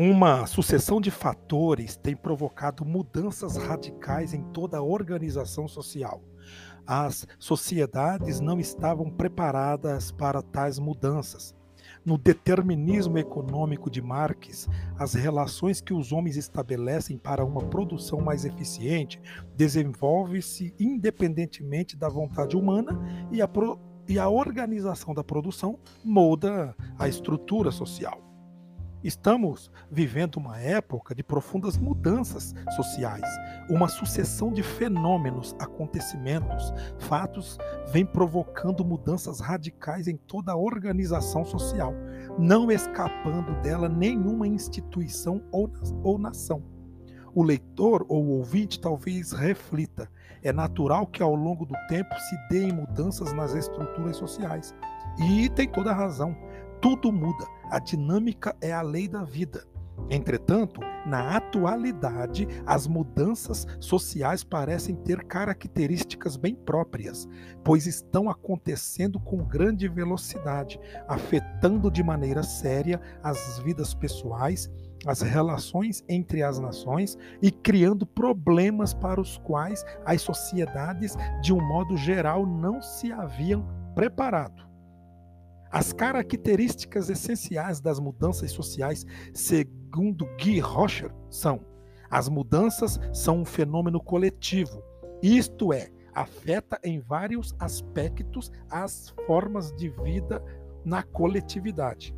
Uma sucessão de fatores tem provocado mudanças radicais em toda a organização social. As sociedades não estavam preparadas para tais mudanças. No determinismo econômico de Marx, as relações que os homens estabelecem para uma produção mais eficiente desenvolve-se independentemente da vontade humana e a, pro, e a organização da produção molda a estrutura social. Estamos vivendo uma época de profundas mudanças sociais. Uma sucessão de fenômenos, acontecimentos, fatos vem provocando mudanças radicais em toda a organização social, não escapando dela nenhuma instituição ou, nação. O leitor ou o ouvinte talvez reflita: é natural que ao longo do tempo se deem mudanças nas estruturas sociais. E tem toda a razão tudo muda. A dinâmica é a lei da vida. Entretanto, na atualidade, as mudanças sociais parecem ter características bem próprias, pois estão acontecendo com grande velocidade, afetando de maneira séria as vidas pessoais, as relações entre as nações e criando problemas para os quais as sociedades, de um modo geral, não se haviam preparado. As características essenciais das mudanças sociais, segundo Guy Rocher, são: as mudanças são um fenômeno coletivo, isto é, afeta em vários aspectos as formas de vida na coletividade.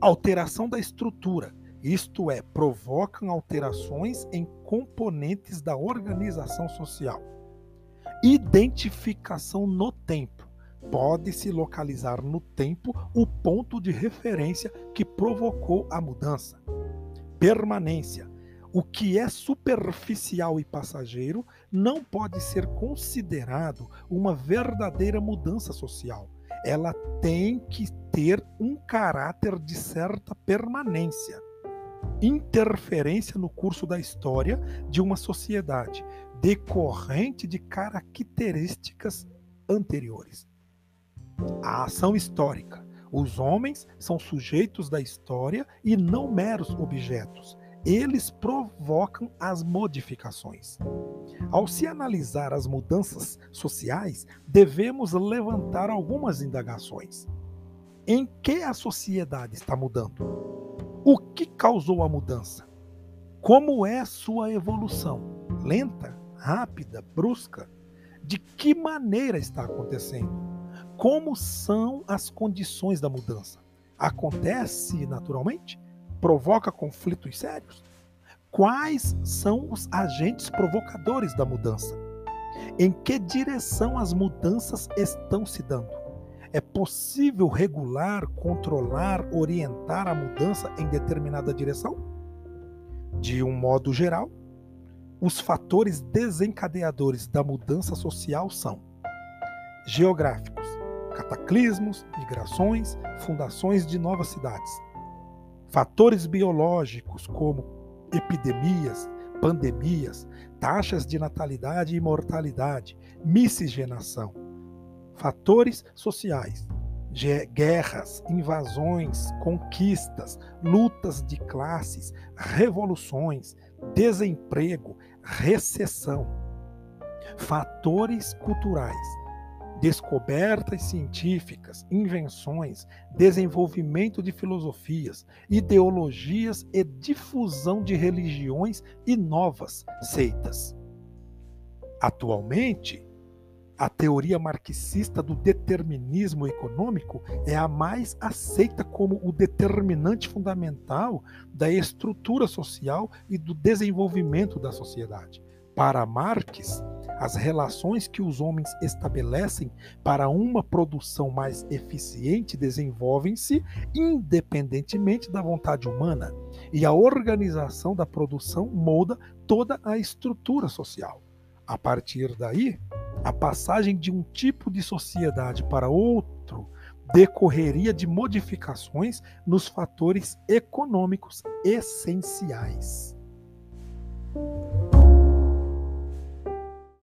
Alteração da estrutura, isto é, provocam alterações em componentes da organização social. Identificação no tempo pode-se localizar no tempo o ponto de referência que provocou a mudança. Permanência. O que é superficial e passageiro não pode ser considerado uma verdadeira mudança social. Ela tem que ter um caráter de certa permanência. Interferência no curso da história de uma sociedade, decorrente de características anteriores. A ação histórica. Os homens são sujeitos da história e não meros objetos. Eles provocam as modificações. Ao se analisar as mudanças sociais, devemos levantar algumas indagações. Em que a sociedade está mudando? O que causou a mudança? Como é sua evolução? Lenta, rápida, brusca? De que maneira está acontecendo? Como são as condições da mudança? Acontece naturalmente? Provoca conflitos sérios? Quais são os agentes provocadores da mudança? Em que direção as mudanças estão se dando? É possível regular, controlar, orientar a mudança em determinada direção? De um modo geral, os fatores desencadeadores da mudança social são geográficos, cataclismos, migrações, fundações de novas cidades. Fatores biológicos como epidemias, pandemias, taxas de natalidade e mortalidade, miscigenação. Fatores sociais, guerras, invasões, conquistas, lutas de classes, revoluções, desemprego, recessão. Fatores culturais, descobertas científicas, invenções, desenvolvimento de filosofias, ideologias e difusão de religiões e novas seitas. Atualmente, a teoria marxista do determinismo econômico é a mais aceita como o determinante fundamental da estrutura social e do desenvolvimento da sociedade. Para Marx, as relações que os homens estabelecem para uma produção mais eficiente desenvolvem-se independentemente da vontade humana, e a organização da produção molda toda a estrutura social. A partir daí, a passagem de um tipo de sociedade para outro decorreria de modificações nos fatores econômicos essenciais.